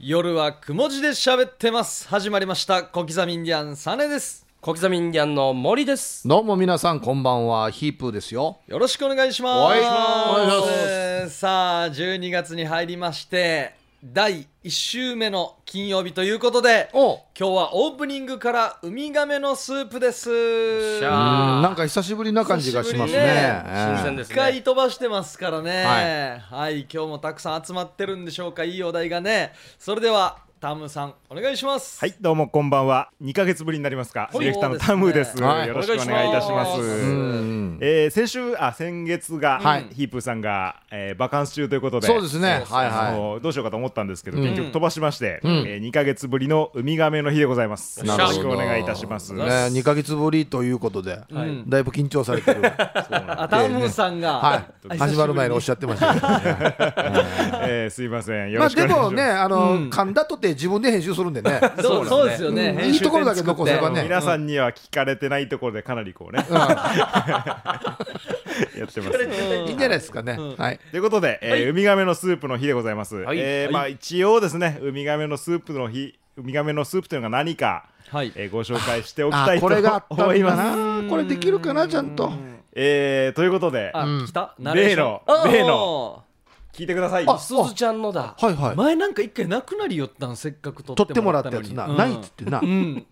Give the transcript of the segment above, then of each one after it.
夜はくも字で喋ってます。始まりました。小刻みインディアンサネです。小刻みインディアンの森です。どうも皆さんこんばんは。ヒープーですよ。よろしくお願いします。お願いします。さあ12月に入りまして第1週目の金曜日ということでお。今日はオープニングからウミガメのスープです。んなんか久しぶりな感じがしますね。ね新鮮です一回ね。飛ばしてますからね。ははい、今日もたくさん集まってるんでしょうか。いいお題がね。それではタムさんお願いします。はい、どうもこんばんは。2ヶ月ぶりになりますか？はい。ディレクターのタムです。はい。よろしくお願いいたします。えー先週あ先月が、はい。ヒープーさんが、えー、バカンス中ということで、そうですね。はいあはのどうしようかと思ったんですけど、うん。結局飛ばしまして、ん。えー、2ヶ月ぶりのウミガメの日でございます。よなるほど。ろしくお願いいたします。いね2ヶ月ぶりということでうんだいぶ緊張されてる。あタムさんが、はい。始まる前におっしゃってましたけどね。えーすいません。よまあろしくお願いします。でもねあのうん。噛んだとて自分で編集するんでね。そうそうですよね、いいところだけ残せばね。皆さんには聞かれてないところでかなりこうね、う やってます。んい。いんじゃないですかね。はい。ということで、えーウミガメのスープの日でございます。えーまあ一応ですね、ウミガメのスープの日、ウミガメのスープというのが何か、はい。えーご紹介しておきたいとあこれがあったんだ思います。なこれできるかなちゃんと。えーということで、あ、うん。来た。ナレーション。例の例の聞いてください。あすずちゃんのだ。はいはい。前なんか一回なくなりよったんせっかく撮取ってもらったやつな。うん。ないっつってな。うん。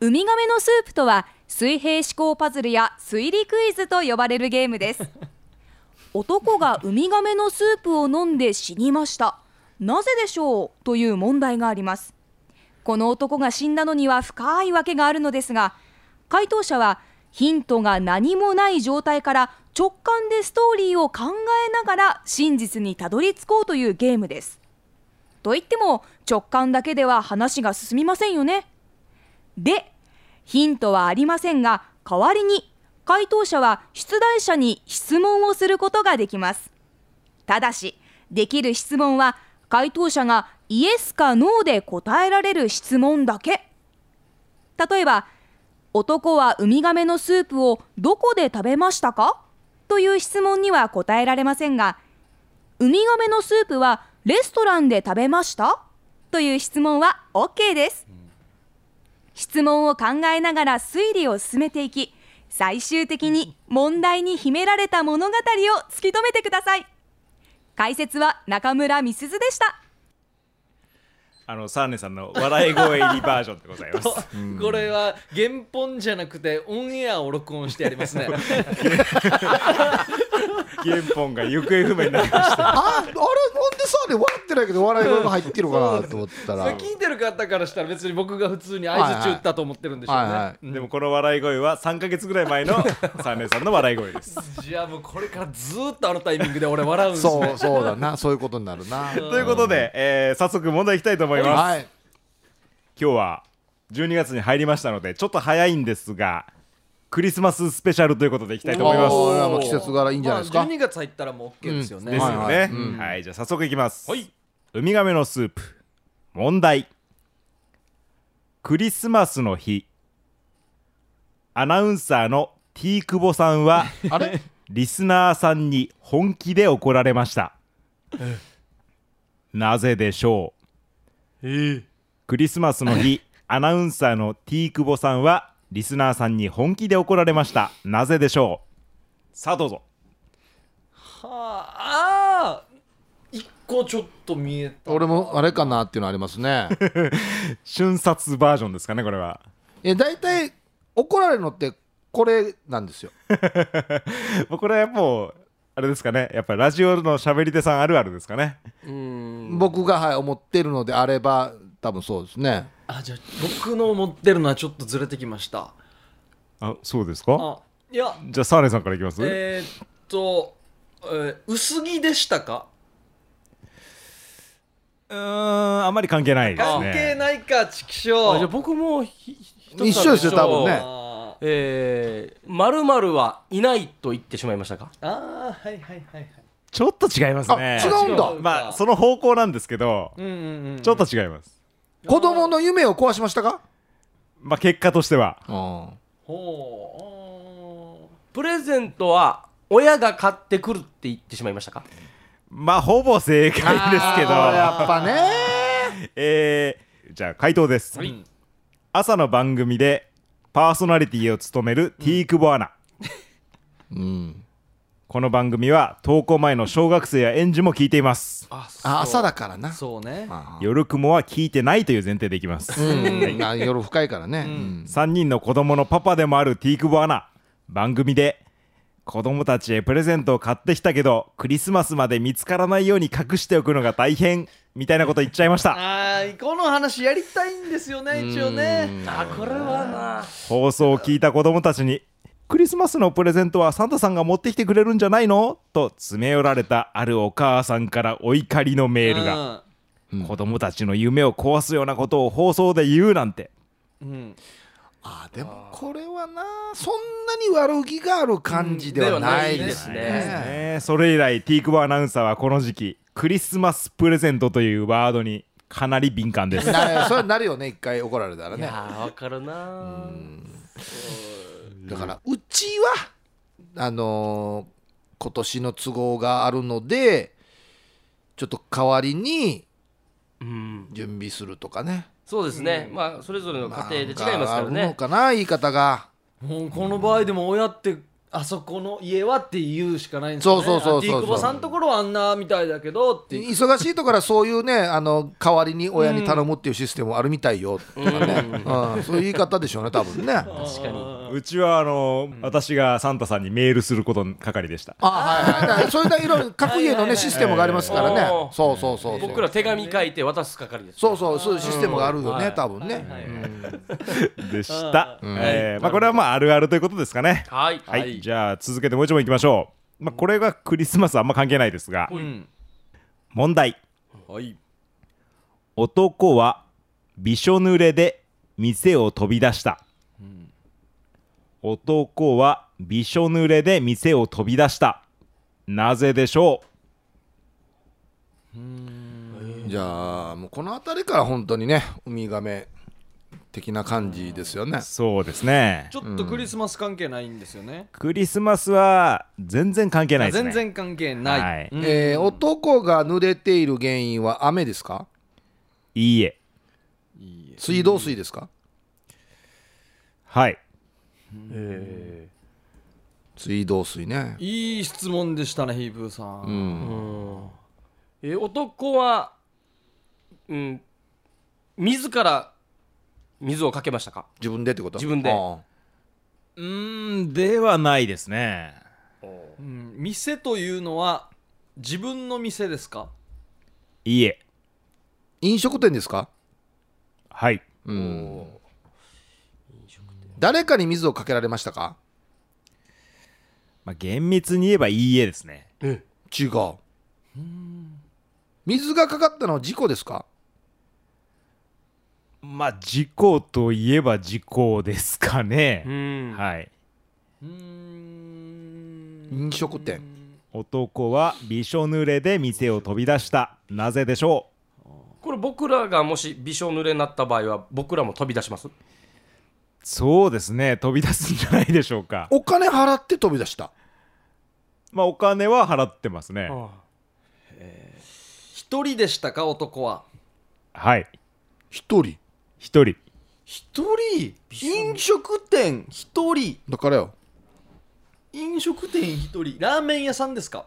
ウミガメのスープとは水平思考パズルや推理クイズと呼ばれるゲームです。男がウミガメのスープを飲んで死にました。なぜでしょうという問題があります。この男が死んだのには深いわけがあるのですが回答者はヒントが何もない状態から直感でストーリーを考えながら真実にたどり着こうというゲームですといっても直感だけでは話が進みませんよねで、ヒントはありませんが、代わりに回答者は出題者に質問をすることができます。ただし、できる質問は回答者がイエスかノーで答えられる質問だけ。例えば、男はウミガメのスープをどこで食べましたか？という質問には答えられませんが、ウミガメのスープはレストランで食べました？という質問は OK です。質問を考えながら推理を進めていき最終的に問題に秘められた物語を突き止めてください。解説は中村美鈴でした。あのサーネさんの笑い声入りバージョンでございます。これは原本じゃなくてオンエアを録音してやりますね 原本が行方不明になりました。ああれなんでさあれ笑ってないけど笑い声が入ってるかなと思ったら。それ聞いてる方からしたら別に僕が普通に相づち打ったと思ってるんでしょうね、はいはい。うん。でもこの笑い声は3ヶ月ぐらい前のサーネさんの笑い声です。じゃあもうこれからずーっとあのタイミングで俺笑うんですね。そうそうだな。そういうことになるな。ということで、えー早速問題いきたいと思います。はい。今日は12月に入りましたのでちょっと早いんですがクリスマススペシャルということでいきたいと思います。季節柄いいんじゃないですか。まあ、12月入ったらもう OK ですよね、ですよね。はいは、はい。いじゃあ早速いきます。ウミガメのスープ。問題。クリスマスの日。アナウンサーの T 久保さんはあれ？リスナーさんに本気で怒られました。なぜでしょう？クリスマスの日。アナウンサーの T 久保さんはリスナーさんに本気で怒られました。なぜでしょう？さあどうぞ。はあ。一個ちょっと見えた。俺もあれかなっていうのありますね。瞬殺バージョンですかねこれは。え大体怒られるのってこれなんですよ。もうこれはもうあれですかね。やっぱりラジオのしゃべり手さんあるあるですかね。うーん。僕がはい思ってるのであれば多分そうですねあじゃあ僕の持ってるのはちょっとずれてきました。あそうですか？あいや。じゃあサーレさんからいきます、えー、っと、えー薄着でしたか？うーんあんまり関係ないですね。関係ないかチキシあじゃあ僕もひ一緒ですよ多分ね。あえー、まるまるはいないと言ってしまいましたか？ーあーはいはいはいはい。ちょっと違いますね。あ違うんだ。まあその方向なんですけど、うんうんうん。ちょっと違います子供の夢を壊しましたか？まあ結果としては。うんほプレゼントは親が買ってくるって言ってしまいましたか？まあほぼ正解ですけど。やっぱね。えー、じゃあ回答です、うん朝の番組でパーソナリティを務める T 久保アナ、うんこの番組は投稿前の小学生や園児も聞いています。ああ朝だからな。そうね。あ夜雲は聞いてないという前提でいきます、うん。あ夜深いからね。うん。3人の子供のパパでもある T 久保アナ。番組で子供たちへプレゼントを買ってきたけどクリスマスまで見つからないように隠しておくのが大変みたいなこと言っちゃいました。あーこの話やりたいんですよね一応ね。あこれはな。放送を聞いた子供たちにクリスマスのプレゼントはサンタさんが持ってきてくれるんじゃないの？と詰め寄られたあるお母さんからお怒りのメールが、子供たちの夢を壊すようなことを放送で言うなんて。うん。うんあでもこれはなそんなに悪気がある感じではないですね,、うんねね。それ以来ティークボアナウンサーはこの時期クリスマスプレゼントというワードにかなり敏感です。なそれなるよね。一回怒られたらいねやーわかるなだからうちはあのー今年の都合があるのでちょっと代わりにうん。準備するとかね。そうですね。まあそれぞれの家庭で違いますからなんあるのねかな言い方が。もうこの場合でも親ってあそこの家はって言うしかないんですよね。そうそうそうそうあ T 久保さんのところはあんなみたいだけどって忙しいところはそういうねあの代わりに親に頼むっていうシステムあるみたいよとかね、うん。そういう言い方でしょうね多分ね。確かに。うちはあの、私がサンタさんにメールすること係でした。あはいはい。そういうのいろいろ各家のねシステムがありますからね。そうそうそうそう。僕ら手紙書いて渡す係です。そうそうそういうシステムがあるよね、はい。多分ね、でした、うん。えーまあ、これはまああるあるということですかね。はいはい、はいじゃあ続けてもう一問いきましょう、まあ、これがクリスマスあんま関係ないですが、うん。問題。はい。男はびしょ濡れで店を飛び出した、男はびしょ濡れで店を飛び出した。なぜでしょじゃあもうこの辺りから本当にねウミガメ的な感じですよね。うそうですね。ちょっとクリスマス関係ないんですよね、クリスマスは全然関係ないですね。全然関係ない、はい。うん。えー男が濡れている原因は雨ですか？いいえ。水道水ですか？はい。え水道水ね。いい質問でしたねヒープーさん、うん。ーうん。えー男はうん自ら水をかけましたか？自分でってこと？自分で。あうーんではないですね。う。ん店というのは自分の店ですか？いいえ。ー飲食店ですか？はい。うん。誰かに水をかけられましたか？まあ、厳密に言えばいいえですね。え違う。水がかかったのは事故ですか？まあ事故といえば事故ですかね、うん。はい。飲食店。男はびしょ濡れで店を飛び出した。なぜでしょこれ僕らがもしびしょ濡れになった場合は僕らも飛び出します？うそうですね。飛び出すんじゃないでしょうか。お金払って飛び出した。まあお金は払ってますね。あ一人でしたか？男は。はい。一人一人。一人？飲食店一人？だからよ。飲食店一人。ラーメン屋さんですか？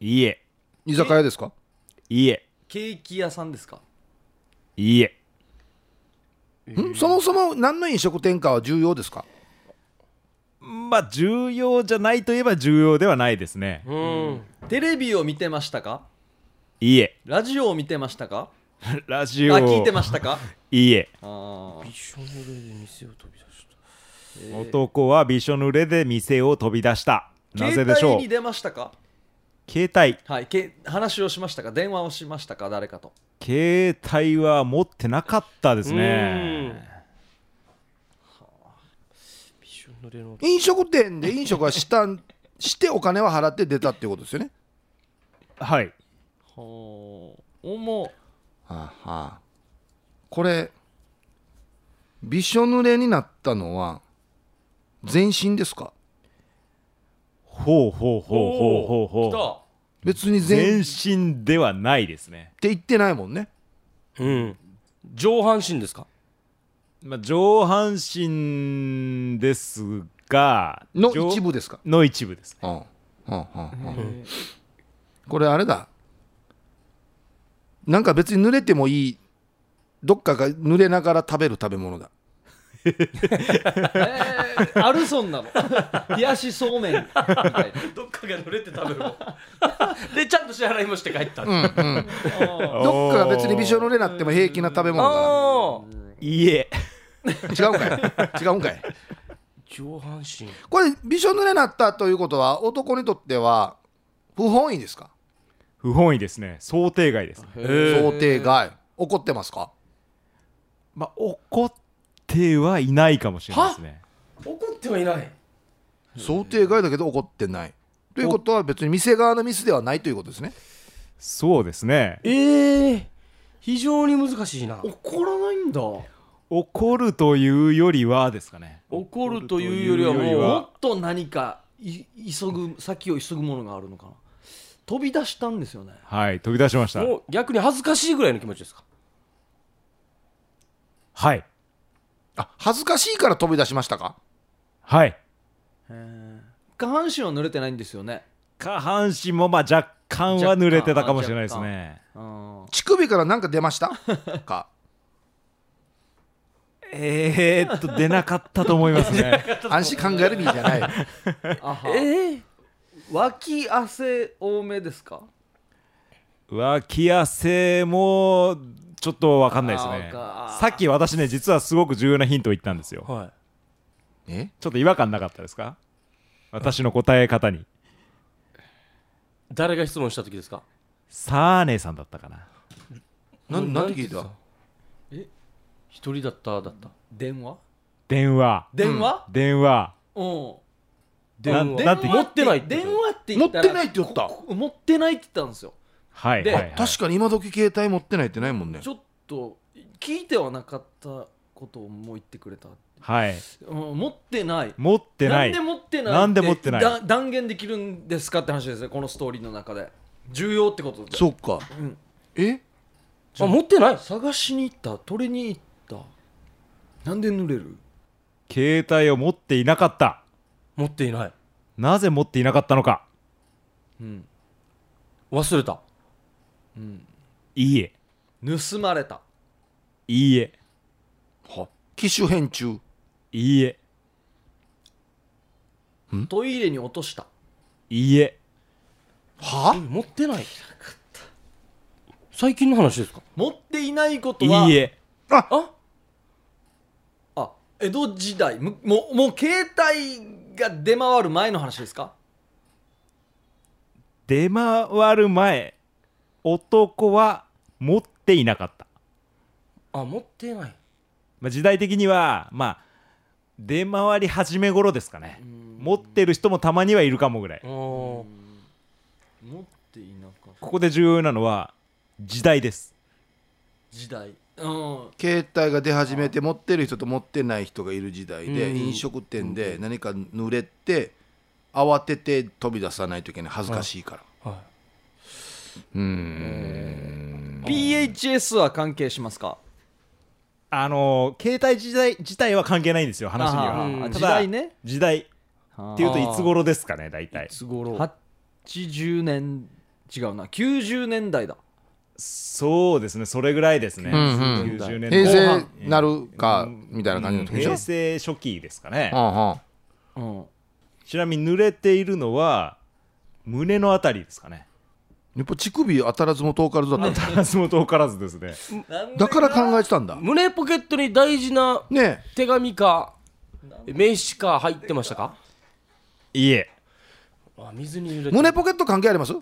いいえ。居酒屋ですか？いいえ。ケーキ屋さんですか？いいえ。ん？そもそも何の飲食店かは重要ですか？まあ重要じゃないといえば重要ではないですね。うん。テレビを見てましたか？いいえ。ラジオを見てましたか？ラジオ。あ聞いてましたか？いいえ。あー。びしょ濡れで店を飛び出した。男はびしょ濡れで店を飛び出した。なぜでしょう？携帯に出ましたか？携帯。はいけ話をしましたか？電話をしましたか？誰かと。携帯は持ってなかったですうん。ねびしょ濡れの。飲食店で飲食はしたん してお金は払って出たっていうことですよね。はい。ほうおもはあはあ。これびしょ濡れになったのは全身ですか？ほうほうほうほうほうほう。来た。別に全全身ではないですね。って言ってないもんね。うん。上半身ですか？まあ、上半身ですがの上一部ですか？の一部ですね。うんうんうんうんこれあれだなんか別に濡れてもいいどっかが濡れながら食べる食べ物だ。えー、あるそんなの。冷やしそうめん。みたいなどっかが濡れて食べるの。でちゃんと支払いもして帰った、うんうん。どっかが別にびしょ濡れなっても平気な食べ物だあいいえ。な違うんかい？違うんかい？上半身。これびしょ濡れなったということは男にとっては不本意ですか？不本意ですね。想定外です、想定外。怒ってますか？まあ、怒ってはいないかもしれないですね。怒ってはいない。想定外だけど怒ってない。ということは別に店側のミスではないということですね。そうですね。ええ非常に難しいな。怒らないんだ。怒るというよりはですかね。怒るというよりはもうもっと何かい急ぐ先を急ぐものがあるのかな飛び出したんですよね。はい飛び出しました。もう逆に恥ずかしいぐらいの気持ちですか？はい。あ恥ずかしいから飛び出しましたか？はい。下半身は濡れてないんですよね。下半身もまあ若干は濡れてたかもしれないですね。うん。乳首から何か出ました？か。えー、っと出なかったと思いますね。安心考える意味じゃない。あは。ええ脇汗多めですか？脇汗もちょっと分かんないですね。さっき私ね実はすごく重要なヒントを言ったんですよ。はえ？ちょっと違和感なかったですか？私の答え方に。い誰が質問した時ですか？サーネさんだったかな。なんなんで聞いた？一人だっただった。電話？電話。電話？電話。う。ん電話。なんなんて持ってないって電話って言ったら。持ってないって言ったここ持ってないって言ったんですよ。ではいはい、はい、確かに今時携帯持ってないってないもんね。ちょっと聞いてはなかったことをもう言ってくれた、はい。うん、持ってない。持ってない。んで持ってない？なんで持ってない？だ断言できるんですかって話ですねこのストーリーの中で。重要ってことで。そっか。うん、え？あ持ってない。探しに行った。取りに行った。なんで濡れる？携帯を持っていなかった持っていない。なぜ持っていなかったのか。うん。忘れた。うん。いいえ。盗まれた。いいえ。は機種変中。いいえ。トイレに落とした。いいえ。は？持ってない。最近の話ですか？持っていないことは。いいえああ？江戸時代むもうもう携帯が出回る前の話ですか？出回る前男は持っていなかった、あ持ってない。まあ、時代的にはまあ出回り始め頃ですかね。持ってる人もたまにはいるかもぐらい。持っていなかった。ここで重要なのは時代です。時代。うん携帯が出始めて持ってる人と持ってない人がいる時代でうん。飲食店で何か濡れて慌てて飛び出さないといけない。恥ずかしいから。はうーん PHS は関係しますか？あのー携帯時代自体は関係ないんですよ話にあは時代ね。時代っていうといつ頃ですかね大体。いつ頃？80年違うな。90年代だそうですね。それぐらいですね、んうん。90年平成なるかみたいな感じの時平成初期ですかね、はあはあ。うん。ちなみに濡れているのは胸のあたりですかね。やっぱ乳首当たらずも遠からずだったんだ松本からずですね。だから考えてたんだ。胸ポケットに大事なね手紙か名刺か入ってましたか？いえ。あ水に濡れえて胸ポケット関係あります？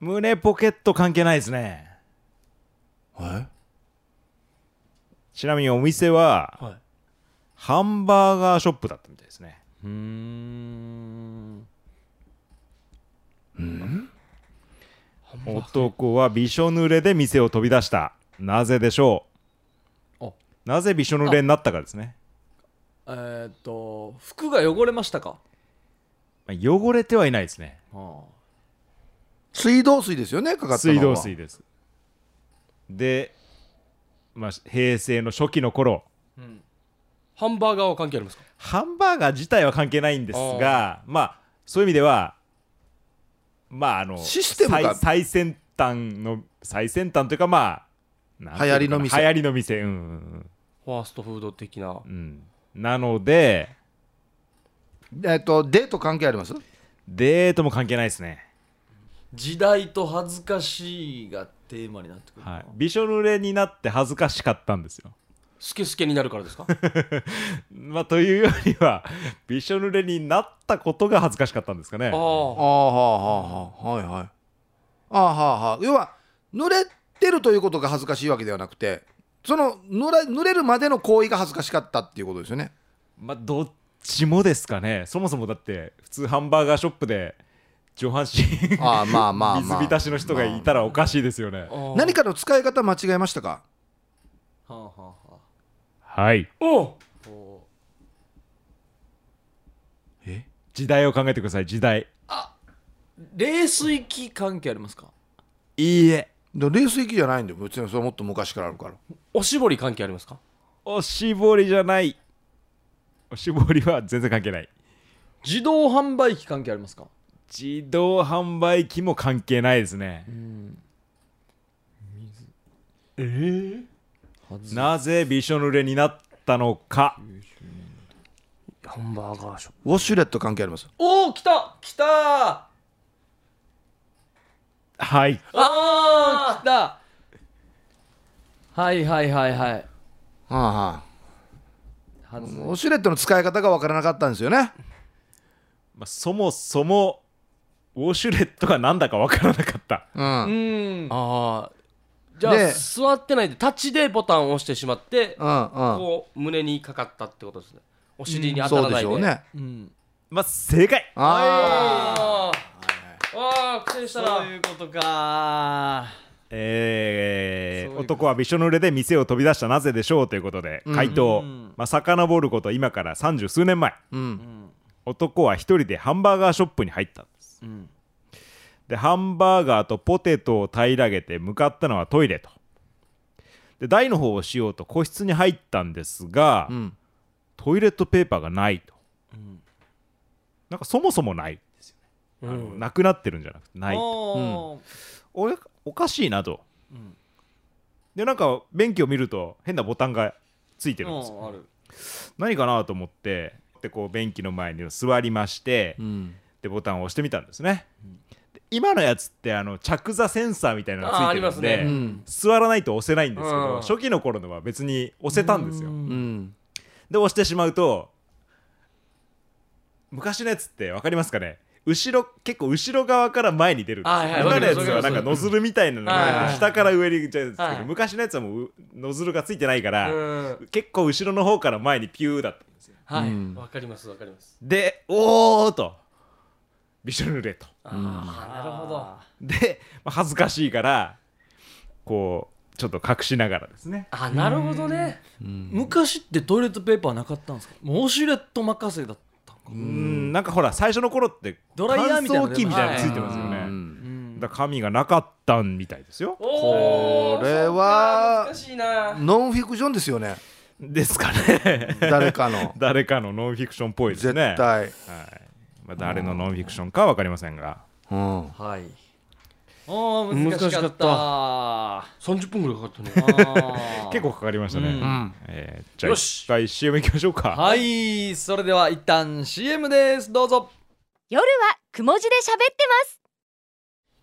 胸ポケット関係ないですねえちなみにお店ははい。ハンバーガーショップだったみたいですね。うーん。男はびしょ濡れで店を飛び出した。なぜでしょう？あなぜびしょ濡れになったかですね。えーっと服が汚れましたか？まあ汚れてはいないですね。あ。水道水ですよねかかったのは。水道水ですでまあ、平成の初期の頃。うん。ハンバーガーは関係ありますか？ハンバーガー自体は関係ないんですがまあそういう意味ではまああのシステムが最最先端の最先端というかまあ流行りの店。流行りの店。うん。うんファーストフード的な。うんうん。なのでえっとデート関係あります？デートも関係ないですね時代と恥ずかしいがテーマになってくるな、はい、びしょ濡れになって恥ずかしかったんですよ。スケスケになるからですか？まあ、というよりはびしょ濡れになったことが恥ずかしかったんですかね。ああああはあはあはいはい。ああはあはあ要は濡れてるということが恥ずかしいわけではなくてその濡れ濡れるまでの行為が恥ずかしかったっていうことですよね。まあ、どっちもですかね。そもそもだって普通ハンバーガーショップで上半身ああまあまあまあ水浸しの人がいたらおかしいですよね。ああ何かの使い方間違えましたか？はあはあはあはい。おえ？時代を考えてください。時代。う冷水器関係ありますか？いいえ。で冷水器じゃないんだよ別にそれもっと昔からあるからおしぼり関係ありますか？おしぼりじゃない。おしぼりは全然関係ない。自動販売機関係ありますか？自動販売機も関係ないですね。なぜびしょ濡れになったのか。ハンバーガーショッウォシュレット関係あります？おお来た！来たあはい。あー来た！はいはいはいはい。はあはあ。ウォシュレットの使い方がわからなかったんですよね。まあ、そもそもウォシュレットが何だか分からなかった。うん。うん。ああじゃあで座ってないで立ちでボタンを押してしまってうんうん。こう胸にかかったってことですね。お尻に当たそうらないで。でしょうね。うん。まあ正解。ああー。あー苦戦したそうないうことか。えーそういうこと。男はびしょ濡れで店を飛び出したなぜでしょうということで回答、うん。まあ、遡ること今から三十数年前。あうん。男は一人でハンバーガーショップに入ったうん。でハンバーガーとポテトを平らげて向かったのはトイレと。で台の方をしようと個室に入ったんですが、うん。トイレットペーパーがないと、なんかそもそもない。ですよね、あのなくなってるんじゃなくてないおー。おかしいなと、ん。でなんか便器を見ると変なボタンがついてるんですよ。何かなと思ってでこう便器の前に座りまして、うんでボタンを押してみたんですね、で今のやつってあの着座センサーみたいなのがついてるんで、ね。うん。座らないと押せないんですけど、うん。初期の頃のは別に押せたんですよ、うん。で押してしまうと昔のやつって分かりますかね？後ろ結構後ろ側から前に出る今のやつはなんかノズルみたいなのはいはいが下から上に行っちゃうんですけど、はい。昔のやつはもううノズルがついてないから、うん。結構後ろの方から前にピューだったんですよ。はい。うん。わかりますわかります。でおーとびしょ濡れと。ああなるほど。で、まあ恥ずかしいからこうちょっと隠しながらですね。あなるほどね。昔ってトイレットペーパーなかったんですか？もうウォシュレット任せだったんか？うんなんかほら最初の頃ってドライヤーみたいなの乾燥機みたいなのついてますよね、だから紙がなかったんみたいですよ。これは難しいな。ノンフィクションですよね。ですかね。誰かの。誰かのノンフィクションっぽいです絶ね対。はいまあ、誰のノンフィクションかは分かりませんが。うん。はい。あー難しかった。難しかあ30分ぐらいかかったね。ー。結構かかりましたね、うん。えーじゃあよし。一回 CM いきましょうか。はい。それでは一旦 CM です。どうぞ。夜はくも字で喋ってます。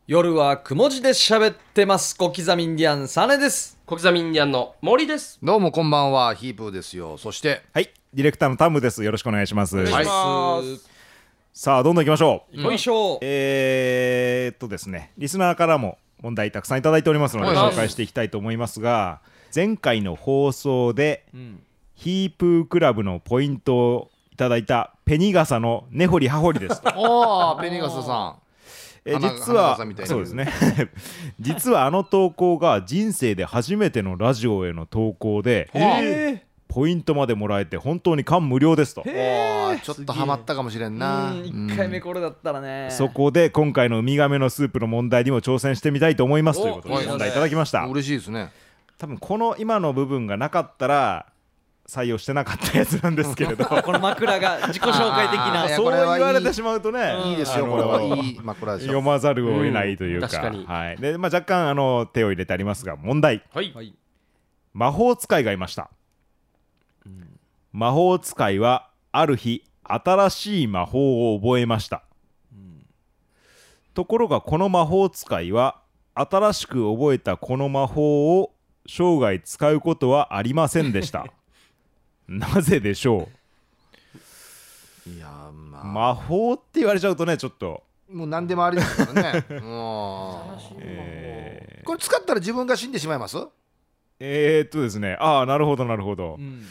夜はくも字で喋ってます。小刻みインディアンサネです。小刻みインディアンの森です。どうもこんばんはヒープーですよ。そしてはい。ディレクターのタムです。よろしくお願いします、お願いします。はいさあどんどんいきましょう。よいしょえー、っとですねリスナーからも問題たくさんいただいておりますのではい。紹介していきたいと思いますが前回の放送でうん。ヒープークラブのポイントをいただいたペニガサの根掘り葉掘りですと。おおペニガスさえー花実はそうですね。実はあの投稿が人生で初めてのラジオへの投稿でへポイントまでもらえて本当に感無量ですと。ちょっとハマったかもしれんな。うん一回目これだったらね。そこで今回のウミガメのスープの問題にも挑戦してみたいと思いますということおで問題いただきました。嬉しいですね。多分この今の部分がなかったら採用してなかったやつなんですけれど。この枕が自己紹介的な。そう言われてしまうとね、いいですよこれはいい。枕です読よまざるを得ないというか,、うん確かに。はい。でまあ、若干あの手を入れてありますが問題。はい。はい。魔法使いがいました、魔法使いはある日新しい魔法を覚えました、ところがこの魔法使いは新しく覚えたこの魔法を生涯使うことはありませんでした。なぜでしょいやまうあ。魔法って言われちゃうとねちょっと、もう何でもありですからね。もえうこれ使ったら自分が死んでしまいます？ーえー、っとですね。ああなるほどなるほど、うん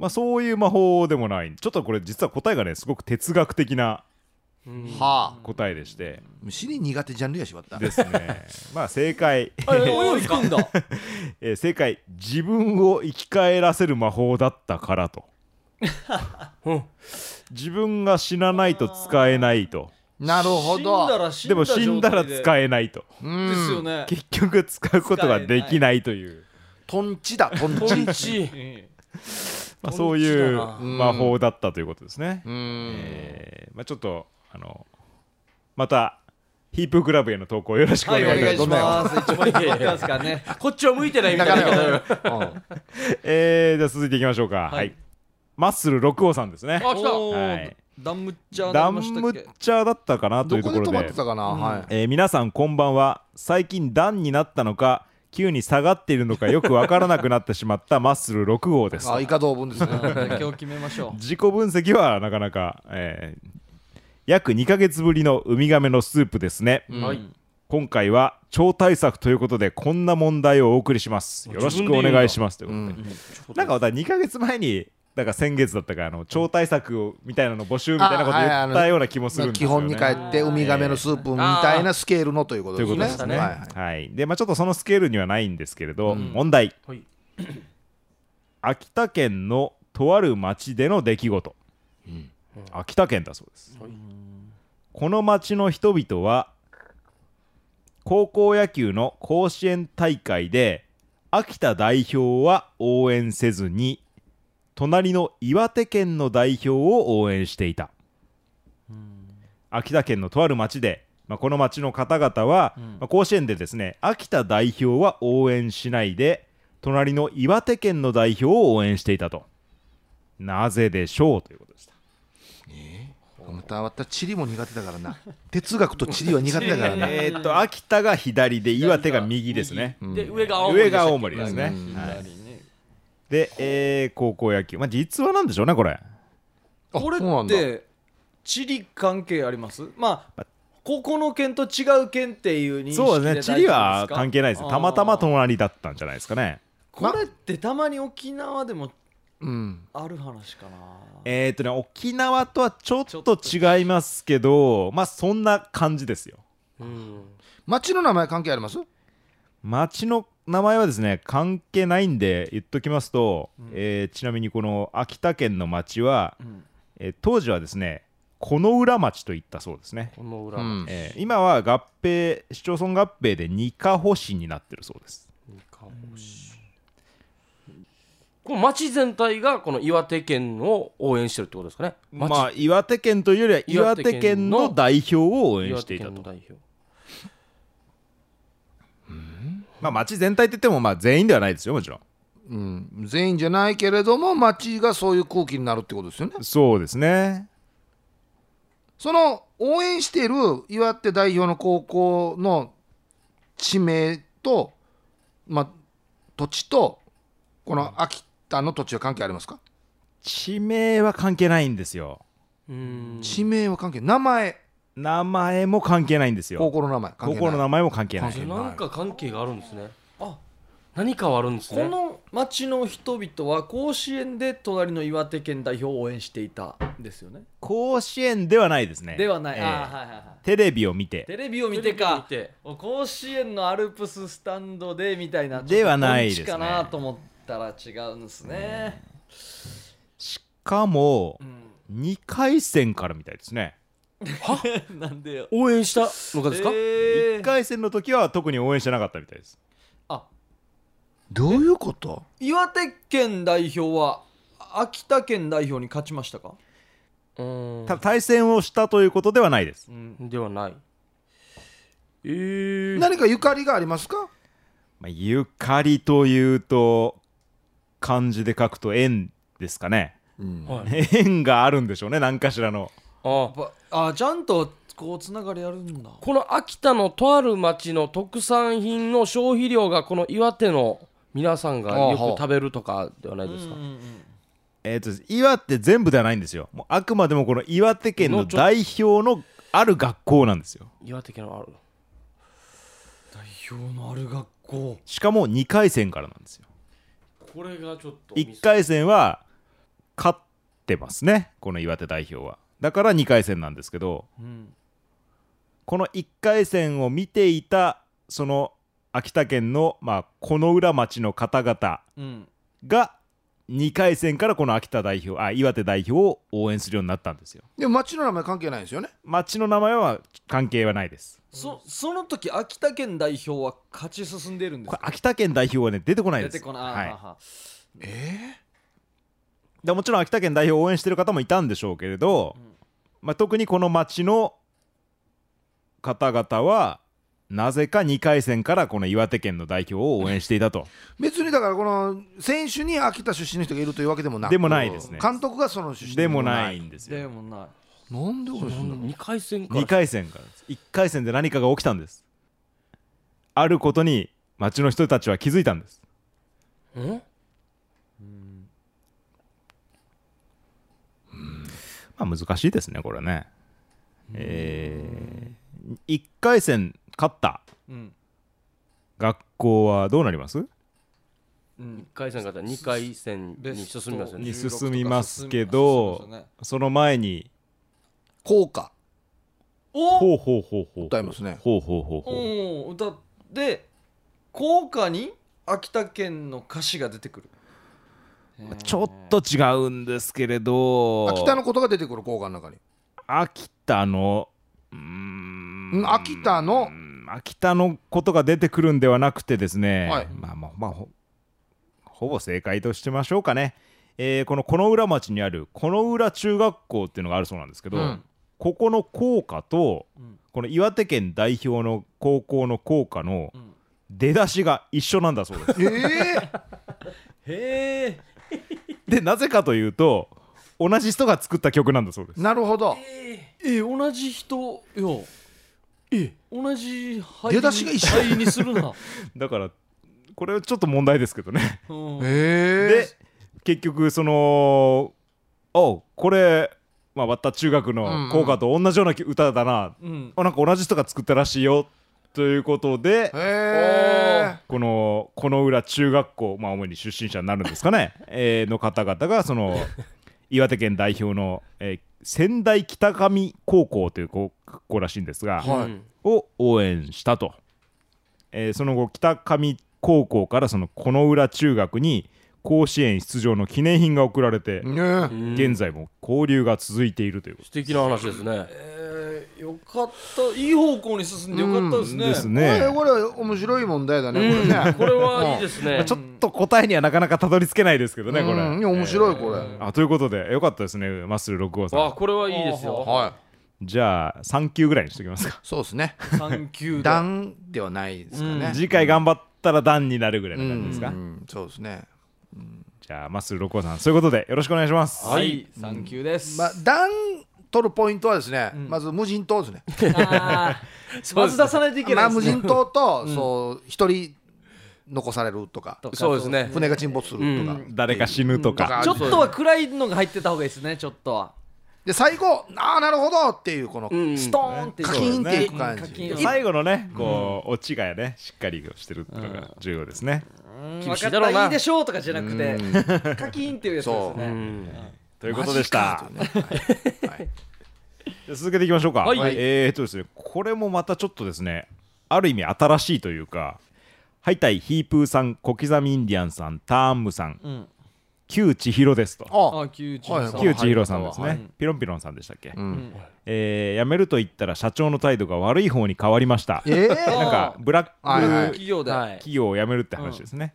まあそういう魔法でもない。ちょっとこれ実は答えがねすごく哲学的なはあ。答えでして、死に苦手ジャンルやしまった。ですね。まあ正解、あれおいくんだ。えー正解。自分を生き返らせる魔法だったからと。うん。自分が死なないと使えないと。なるほ死んだどら死んだで。も死んだら使えないと。うんですよね。結局使うことができないという、トンチだトントチンチえまあ、そういう魔法だったということですね、うん。えーまあ、ちょっとあのまたヒープクラブへの投稿よろしくお願いし願ます、いこっちは向いてないみたいなえー、じゃあ続いていきましょうか。はい、はい。マッスル六王さんですね。あ来た。はい。ダンムッチャーダンムッチャーだったかなといどこで。止うところでまってたかな？はい。えー皆さんこんばんは。最近段になったのか急に下がっているのかよくわからなくなってしまったマッスル6号です。あイカ同分ですね。う ん今日決めましょう。自己分析はなかなか、えー約2ヶ月ぶりのウミガメのスープですね、今回は超対策ということでこんな問題をお送りします。よろしくお願いします。ということで、うん。なんかまた2ヶ月前にだから先月だったかあの超対策をみたいなの募集みたいなこと言ったような気もするんです基よね。本に帰ってウミガメのスープみたいなスケールのということですね。ということですね。はいはい。はい。でまあちょっとそのスケールにはないんですけれど、うん。問題。はい。秋田県のとある町での出来事、秋田県だそうです、はい。この町の人々は高校野球の甲子園大会で秋田代表は応援せずに隣の岩手県の代表を応援していた。秋田県のとある町で、まあ、この町の方々は、まあ、甲子園でですね秋田代表は応援しないで隣の岩手県の代表を応援していたと。なぜでしょうということでした。またまた地理も苦手だからな。哲学と地理は苦手だからねえーっと秋田が左で岩手が右ですね。で上が青森上が青ですね、うん。はいで、えー高校野球。まあ実はなんでしょうねこれ。あこれって地理関係あります？まあここの県と違う県っていう認識でそうですね地理は関係ないです。たまたまと隣だったんじゃないですかね。これってたまに沖縄でもうん。ある話かな。えーっとね沖縄とはちょっと違いますけどまあそんな感じですよ。うん。町の名前関係あります？町の名前はですね関係ないんで言っときますと、えーちなみにこの秋田県の町は、ん。えー当時はですね此浦町といったそうですね、この裏うん。えー今は合併市町村合併で二カ保市になってるそうです。この町全体がこの岩手県を応援してるってことですかね。町まあ岩手県というよりは岩岩手県のの代表を応援岩していたと。手県の代表まあ町全体って言ってもまあ全員ではないですよもちろん。うん。全員じゃないけれども町がそういう空気になるってことですよね。そうですね。その応援している岩手代表の高校の地名と、まあ、土地とこの秋田の土地は関係ありますか、地名は関係ないんですよ。うん。地名は関係名前名前も関係ないんです高よ。校の名前関係ない。高校の名前も関係ない。なんか関係があるんですね。あ何かはあるんですね。この町の人々は甲子園で隣の岩手県代表を応援していたんですよね。甲子園ではないですね。ではない、ええ。あーはいはいはいテレビを見て。テレビを見てか。て。甲子園のアルプススタンドでみたいなではないですかなと思ったら違うんですね、しかもうん。2回戦からみたいですね なんでよ。応援したのかですか、えー。1回戦の時は特に応援してなかったみたいです。あ。どういうこと？岩手県代表は秋田県代表に勝ちましたか、うん。た対戦をしたということではないです。ではない。えー、何かゆかりがありますか？まあ、ゆかりというと漢字で書くと縁ですかね。はい、縁があるんでしょうね何かしらのあばあちゃんとこうつながりあるんだ。この秋田のとある町の特産品の消費量がこの岩手の皆さんがよく食べるとかではないですか？えー、と岩手全部ではないんですよ。もうあくまでもこの岩手県の代表のある学校なんですよ。岩手県のある。代表のある学校。しかも2回戦からなんですよ。これがちょっと1回戦は勝ってますねこの岩手代表はだから2回戦なんですけどうんこの1回戦を見ていたその秋田県の、まあ、この浦町の方々うんが2回戦からこの秋田代表あ岩手代表を応援するようになったんですよ。でも町の名前関係ないんですよね。町の名前は関係はないです。そその時秋田県代表は勝ち進んでるんですか？これ秋田県代表はね出てこないです。出てこない、はい。あはは。えでもちろん秋田県代表を応援してる方もいたんでしょうけれど、まあ、特にこの町の方々はなぜか2回戦からこの岩手県の代表を応援していたと。別にだからこの選手に秋田出身の人がいるというわけでもなくでもないですね。監督がその出身でもないんですよ。でもない。なんでこれそんな2回戦から2回戦からです。1回戦で何かが起きたんです。あることに町の人たちは気づいたんです。んまあ難しいですねこれね。えー、1回戦勝ったうん。学校はどうなります？うん1回戦から2回戦に進みますよね。に進みますけどね。その前に効果お！ほうほうほうほう歌いますね。ほうほうほうほう。歌って校歌に秋田県の歌詞が出てくるちょっと違うんですけれど。秋田のことが出てくる効果の中に。秋田のうーん。うん秋田の。うん秋田のことが出てくるんではなくてですね、はい。まあまあまあほほぼ正解としてましょうかね、えーこのこ浦町にあるこ浦中学校っていうのがあるそうなんですけど、うん。ここの校歌と、ん。この岩手県代表の高校の校歌のん。出だしが一緒なんだそうです。ええへえでなぜかというと同じ人が作った曲なんだそうです。なるほど。え同じ人よ。え同じ肺出だしが一緒。肺にするな、だからこれはちょっと問題ですけどね。うん。えで結局そのおこれ、まあ、わった中学うんうん。の校歌と同じような歌だな、うん。あなんか同じ人が作ったらしいよということでえこのこの浦中学校、まあ、主に出身者になるんですかね、えーの方々がその岩手県代表の、えー仙台北上高校という高校らしいんですが、はい。うんを応援したと、えーその後北上高校からそのこの浦中学に甲子園出場の記念品が贈られて、ね。うん現在も交流が続いているというこ素敵な話ですね。えー、よかった。いい方向に進んでよかったですね、とですこねれ。これ面白い問題だねこれね。これはいいですね。ちょっと答えにはなかなかたどり着けないですけどね、これ。面白いこれ。あということで、よかったですね、マッスル6号さん。あこれはいいですよ。はい。じゃあ、3級ぐらいにしときますか。そうですね。3級で。段ではないですかね。次回頑張ったら段になるぐらいの感じですか？うん。そうですねじゃあ、マッスル6号さん、そういうことでよろしくお願いします。はい。3級です、まあ段取るポイントはですねまず無人島 ですね。まず出さないといけないですね、人島とそう一人残されるとか。そうですね。船が沈没するとか。う誰か死ぬとか。うん。ちょっとは暗いのが入ってた方がいいですねちょっとはで最後ああなるほどっていうこのうん。ストーンってカキーンっていく感じ。最後のね、こう、オチがね、しっかりしてるっていうのが重要ですね。うん。厳しい分だろうな。かったいいでしょうとかじゃなくて カキーンっていうやつですよねう。ん。ということでした。続けていきましょうか。はい。えーっとですね、これもまたちょっとですね、ある意味新しいというか、ハイタイヒープーさん、小刻みインディアンさん、ターンムさん、うん旧千尋ですと。ああ旧知はいさん旧千尋さんですね、はい。ピロンピロンさんでしたっけ、うん。えー辞めると言ったら社長の態度が悪い方に変わりました。ええあなんかブラック企業で、はい。企業を辞めるって話ですね、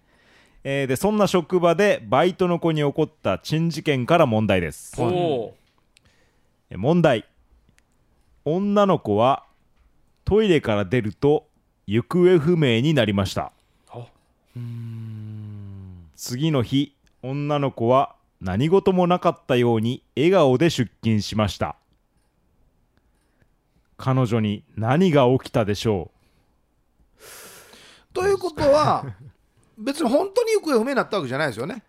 えーでそんな職場でバイトの子に起こった珍事件から問題です。おおえ問題。女の子はトイレから出ると行方不明になりました。あ。次の日女の子は何事もなかったように笑顔で出勤しました。彼女に何が起きたでしょ ということは別に本当に行方不明になったわけじゃないですよね。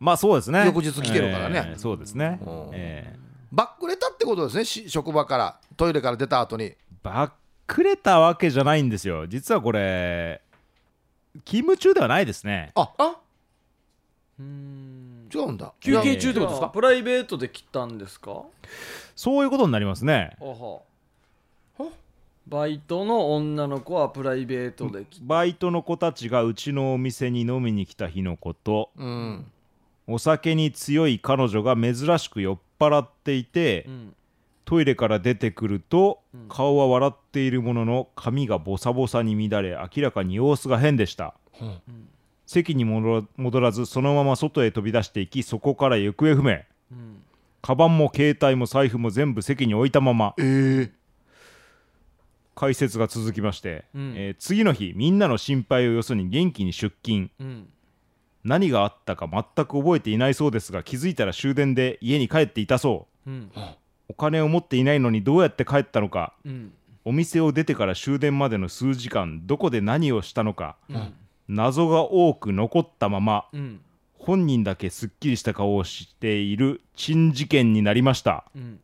うまあそうですね。翌日来てるからね。えーそうですね、うん。えー。バックれたってことですねし職場からトイレから出た後に。バックれたわけじゃないんですよ。実はこれ勤務中ではないですね。ああうん違うんだ。休憩中ってことですか？プライベートで来たんですか？そういうことになりますね。あは。バイトの女の子はプライベートで来バイトの子たちがうちのお店に飲みに来た日のこと。うん。お酒に強い彼女が珍しく酔っ払っていて、うん。トイレから出てくると、うん。顔は笑っているものの髪がボサボサに乱れ明らかに様子が変でした、うん席に戻らずそのまま外へ飛び出していきそこから行方不明。うんカバンも携帯も財布も全部席に置いたまま。えー、解説が続きまして、うん。えー次の日みんなの心配をよそに元気に出勤。うん。何があったか全く覚えていないそうですが気づいたら終電で家に帰っていたそう。うん。お金を持っていないのにどうやって帰ったのか。うん。お店を出てから終電までの数時間どこで何をしたのか。うん謎が多く残ったままうん。本人だけすっきりした顔をしている珍事件になりました。うん。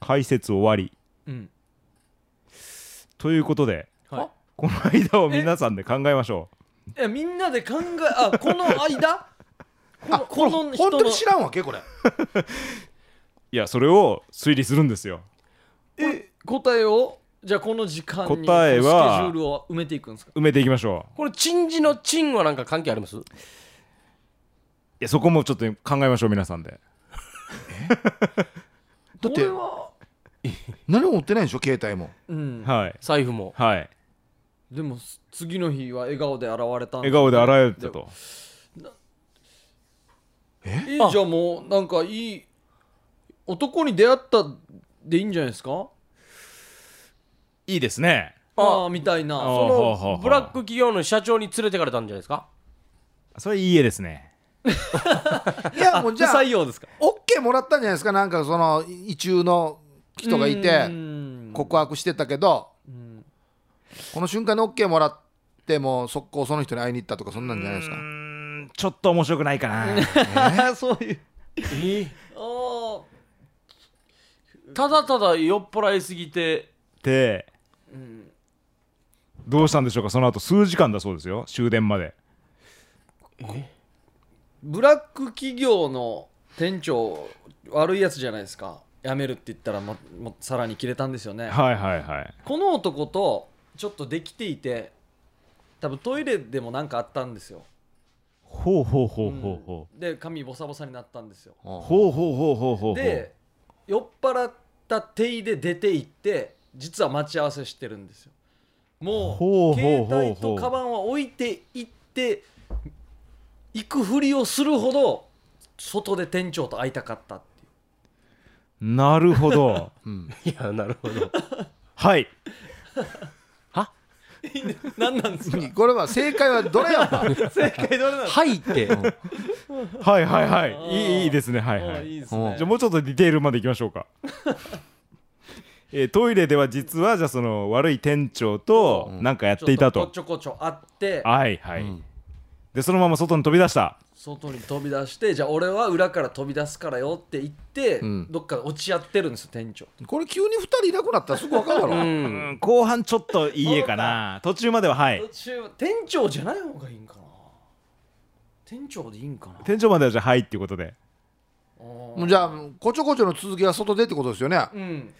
解説終わり。うん。ということではい。この間を皆さんで考えましょいやみんなで考えあこの間？あここの人のの本当に知らんわけこれ。う いやそれを推理するんですよ。え答えを？じゃあこの時間に答えはスケジュールを埋めていくんですか？埋めていきましょう。これ珍事の珍はなんか関係あります？いやそこもちょっと考えましょう皆さんで。だってこれは？何も持ってないんでしょ？携帯も。うん。はい。財布も。はい。でも次の日は笑顔で現れたん笑顔で洗えてたと。えじゃあもうなんかいい男に出会ったでいいんじゃないですか？いいですね。ああみたいな。あそほうほうほう。のブラック企業の社長に連れてかれたんじゃないですか？それいい絵ですね。いやもうじゃあ採用ですか？OK もらったんじゃないですか？なんかその意中の人がいてうん。告白してたけどうんこの瞬間に OK もらっても速攻その人に会いに行ったとかそんなんじゃないですか？うーんちょっと面白くないかな。そういう。ただただ酔っ払いすぎてであうん。どうしたんでしょうかその後数時間だそうですよ。終電まで。ブラック企業の店長悪いやつじゃないですか。辞めるって言ったらももさらに切れたんですよね。はいはいはい。この男とちょっとできていて多分トイレでもなんかあったんですよ。ほうほうほうほうほう。ん。で髪ボサボサになったんですよ。うほうほうほうほうほう。で酔っ払った手で出て行って実は待ち合わせしてるんですよ。もうほうほうほうほう。携帯とカバンは置いて行って行くふりをするほど外で店長と会いたかったっていう。なるほど。うん。いやなるほど。はい。何なんですか？これは正解はどれやった 正解どれなんですはいって。はいはいはい。いいいいですね。はいかはい。いいですね。じゃあもうちょっとディテールまでいきましょうかえートイレでは実はじゃあその悪い店長となんかやっていたと。ちょっこちょこちょ会って。はいはい、うん。でそのまま外に飛び出した。外に飛び出してじゃあ俺は裏から飛び出すからよって言って、うん。どっかで落ち合ってるんですよ店長。これ急に2人いなくなったらすぐ分かるだろ、う うん。ん後半ちょっといい絵かな。途中までははい。途中店長じゃない方がいいんかな。店長でいいんかな。店長まではじゃあはいっていうことで。じゃあこちょこちょの続きは外でってことですよね。うん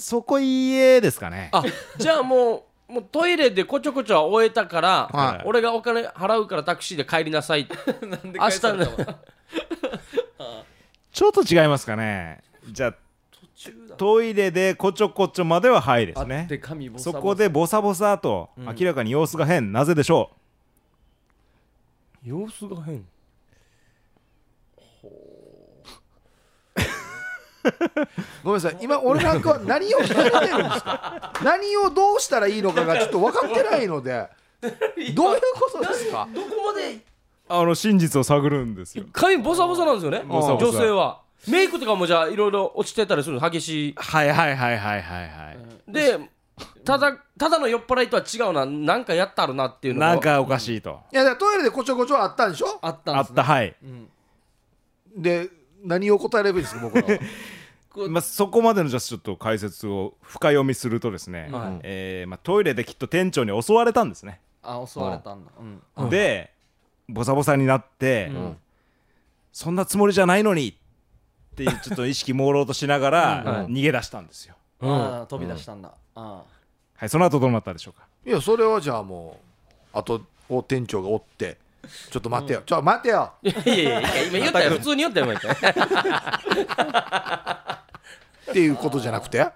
そこいい絵ですかね。あじゃあもうもうトイレでこちょこちょは終えたから、はい。俺がお金払うからタクシーで帰りなさい。なんで明日 のちょっと違いますかね。じゃあ途中だ。トイレでこちょこちょまでははいですあねって髪ボサボサ。そこでボサボサとうん明らかに様子が変、なぜでしょ様子が変 ごめんなさい。今俺なんかは何を聞いてるんですか？何をどうしたらいいのかがちょっと分かってないので。どういうことですか？どこまで？あの真実を探るんですよ。髪ボサボサなんですよね。ボサボサ。女性は。メイクとかもじゃあいろいろ落ちてたりするの？激し。いはいはいはいはいはい。はいでただただの酔っ払いとは違うな。なんかやったるなっていうのが。なんかおかしいと。いやだからトイレでこちょこちょあったんでしょ？あったんですね。あったはい。で何を答えればいいですか僕らは？まあ、そこまでのじゃあちょっと解説を深読みするとですね、はい。えーまあ、トイレできっと店長に襲われたんですね、あ襲われたんだ。うん。でボサボサになって、ん。そんなつもりじゃないのにっていうちょっと意識朦朧としながらうん。逃げ出したんですよ、あー飛び出したんだ。あはいその後どうなったでしょうか？いやそれはじゃあもうあとを店長がおってちょっと待ってよ、ちょ待ってよ。いやいやいや今言ったよ。普通に言ったよ今言ったよっていうことじゃなくて？あ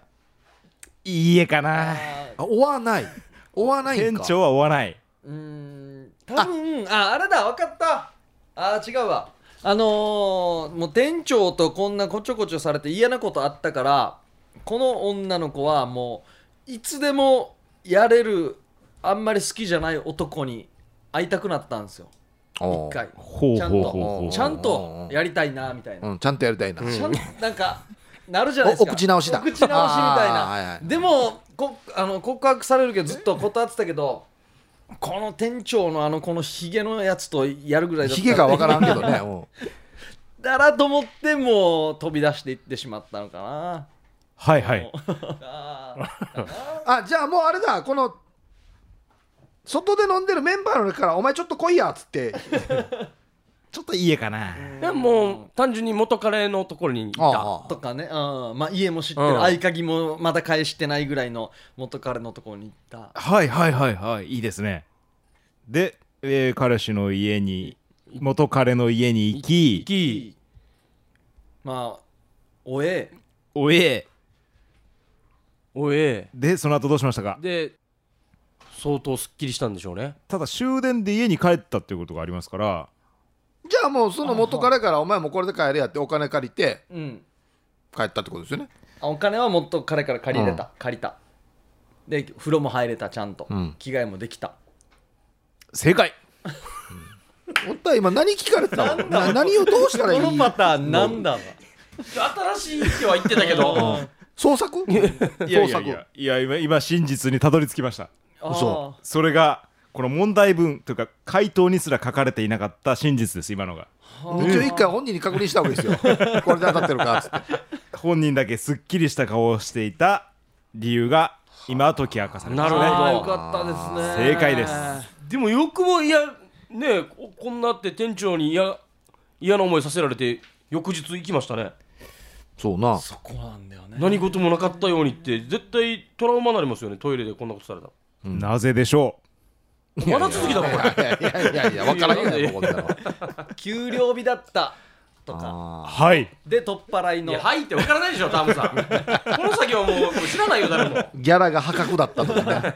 いいえかな。追わない。追わないんか？店長は追わない。ーうーん多分ああれだ分かった。あー違うわ。あのー、もう店長とこんなこちょこちょされて嫌なことあったからこの女の子はもういつでもやれるあんまり好きじゃない男に会いたくなったんですよ。一回。ほうちゃんとほう。ほうほうちゃんとやりたいなみたいな、うん、ちゃんとやりたいな、ちゃんなんかなるじゃないですか。おお口直しだ。お口直しみたいな、はいはいでもこあの告白されるけどずっと断ってたけどこの店長のあのこのヒゲのやつとやるぐらいだったヒゲが分からんけどね。うん。だらと思ってもう飛び出していってしまったのかな。はいはい。ああじゃあもうあれだ。この外で飲んでるメンバーの中から「お前ちょっと来いや」っつって。ちょっといいえかな。でも単純に元彼のところにいた。あーとかね、うんまあ、家も知ってる、うん。合鍵もまだ返してないぐらいの元彼のところに行った。はいはいはいはい。いいですね。で、えー彼氏の家に元彼の家に行き。き。まあおえおえおえ。でその後どうしましたか？で相当すっきりしたんでしょうね。ただ終電で家に帰ったっていうことがありますから。じゃあもうその元彼から「お前もこれで帰れや」ってお金借りてうん。帰ったってことですよね。あお金はもっと彼から借りれた、借りた。で風呂も入れたちゃんと、うん。着替えもできた。正解。おったら今何聞かれてたの？な何をどうしたらいい？このパターンなんだ？ろ新しいっては言ってたけど。創作？いやい創やい作？やいや今今真実にたどり着きました嘘。それがこの問題文というか回答にすら書かれていなかった真実です今のが。一応一回本人に確認した方がいいですよ。これで当たってるかっつって。本人だけすっきりした顔をしていた理由が今は解き明かされました。ねなるほど。よかったですね。正解です。でもよくもいやねここんなって店長に嫌嫌な思いさせられて翌日行きましたね。そうな。そこなんだよね。何事もなかったようにって絶対トラウマになりますよねトイレでこんなことされたなぜでしょまだ続きだもんこれ。いやいやいや分からんやんこんなの。給料日だったとか。はい。で取っ払いの。いやはいって分からないでしょタムさん。この先はもう知らないよ誰も。ーギャラが破格だったとかね。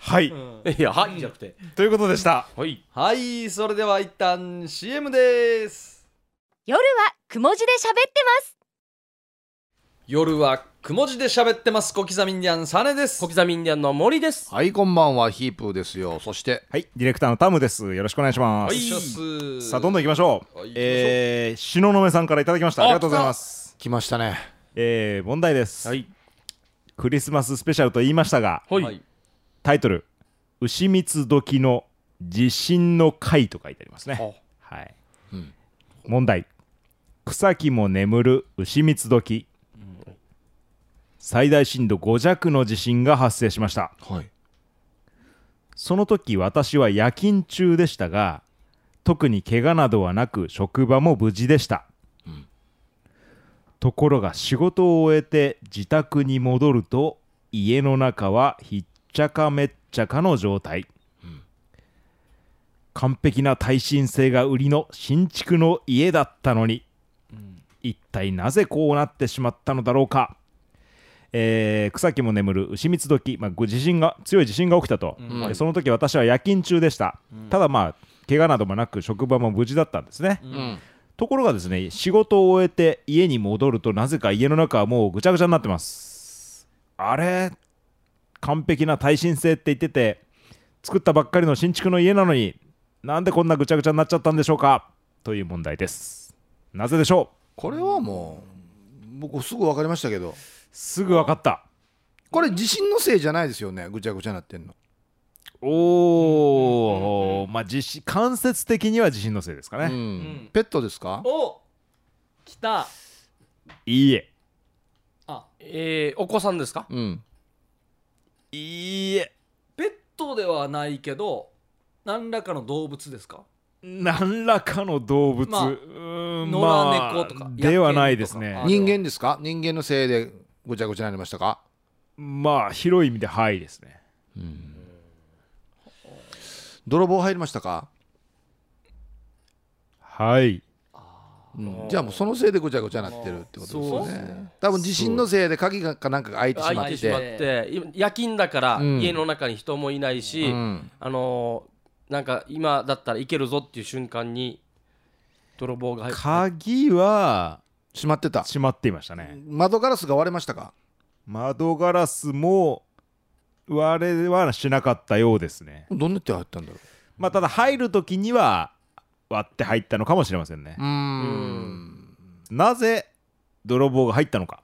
はい、いやはいじゃなくて。ということでした。はい。はいそれでは一旦 CM です。夜はくも字で喋ってます。夜はくも字で喋ってます小刻みインディアンサネです。小刻みインディアンの森です。はいこんばんはヒープーですよ。そしてはいディレクターのタムです。よろしくお願いします、はいさあどんどん行きましょう。はい行きましょう。えー、東雲さんからいただきました。ありがとうございます。来ましたね。えー、問題です、はい。クリスマススペシャルと言いましたがはい、はいタイトル「牛蜜時の地震の回」と書いてありますね。はい、うん問題草木も眠る牛蜜時、最大震度5弱の地震が発生しました。はい。その時私は夜勤中でしたが特に怪我などはなく職場も無事でした、ところが仕事を終えて自宅に戻ると家の中はひっちゃかめっちゃかの状態、完璧な耐震性が売りの新築の家だったのに、一体なぜこうなってしまったのだろうかえー草木も眠る牛蜜時、まあ、ご地震が強い地震が起きたと、ん。でその時私は夜勤中でした、ただまあ怪我などもなく職場も無事だったんですね、うん。ところがですね仕事を終えて家に戻るとなぜか家の中はもうぐちゃぐちゃになってます。あれ？完璧な耐震性って言ってて作ったばっかりの新築の家なのになんでこんなぐちゃぐちゃになっちゃったんでしょうか？という問題です。なぜでしょう？これはもう僕すぐ分かりましたけどすぐ分かった。これ地震のせいじゃないですよねぐちゃぐちゃになってんの。おおまあ地震間接的には地震のせいですかね、うん。ん。ペットですか？お来た。いいえ。あえー、お子さんですか？うん。いいえ。ペットではないけど何らかの動物ですか？何らかの動物、まあうーん野まあ良猫とかではないですね。人間ですか？人間のせいでぐちゃぐちゃになりましたか？まあ広い意味ではいですね。泥棒入りましたか、はい。うん。じゃあもうそのせいでぐちゃぐちゃになってるってことですよね。多分地震のせいで鍵がかなんかが開いてしまっ開いてしまって。夜勤だからうん。家の中に人もいないし、うん。あのーなんか今だったらいけるぞっていう瞬間に泥棒が入って。鍵は閉まってた。閉まっていましたね。窓ガラスが割れましたか？窓ガラスも割れはしなかったようですね。どんな手入ったんだろまあただ入る時には割って入ったのかもしれませんね。うん。なぜ泥棒が入ったのか。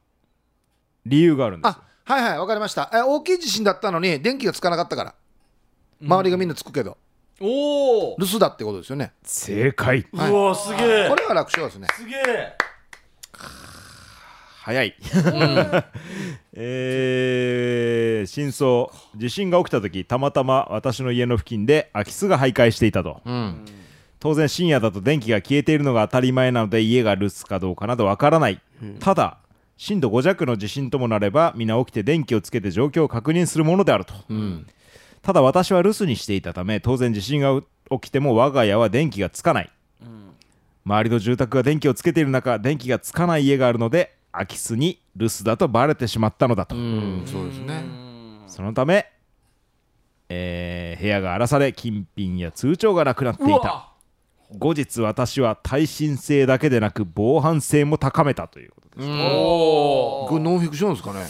理由があるんですよ。あはいはいわかりました。え大きい地震だったのに電気がつかなかったから。周りがみんなつくけど、おお留守だってことですよね。正解。うわすげえ。これは楽勝ですね。すげえ早い、えー真相。地震が起きた時たまたま私の家の付近で空き巣が徘徊していたと。うん。当然深夜だと電気が消えているのが当たり前なので家が留守かどうかなどわからない、ただ震度5弱の地震ともなれば皆起きて電気をつけて状況を確認するものであると、うん。ただ私は留守にしていたため当然地震が起きても我が家は電気がつかない、周りの住宅が電気をつけている中電気がつかない家があるので空き巣に留守だとバレてしまったのだと、うんそうですね。そのため、えー部屋が荒らされ金品や通帳がなくなっていうたわ。後日私は耐震性だけでなく防犯性も高めたということです、おこれノンフィクションですかね。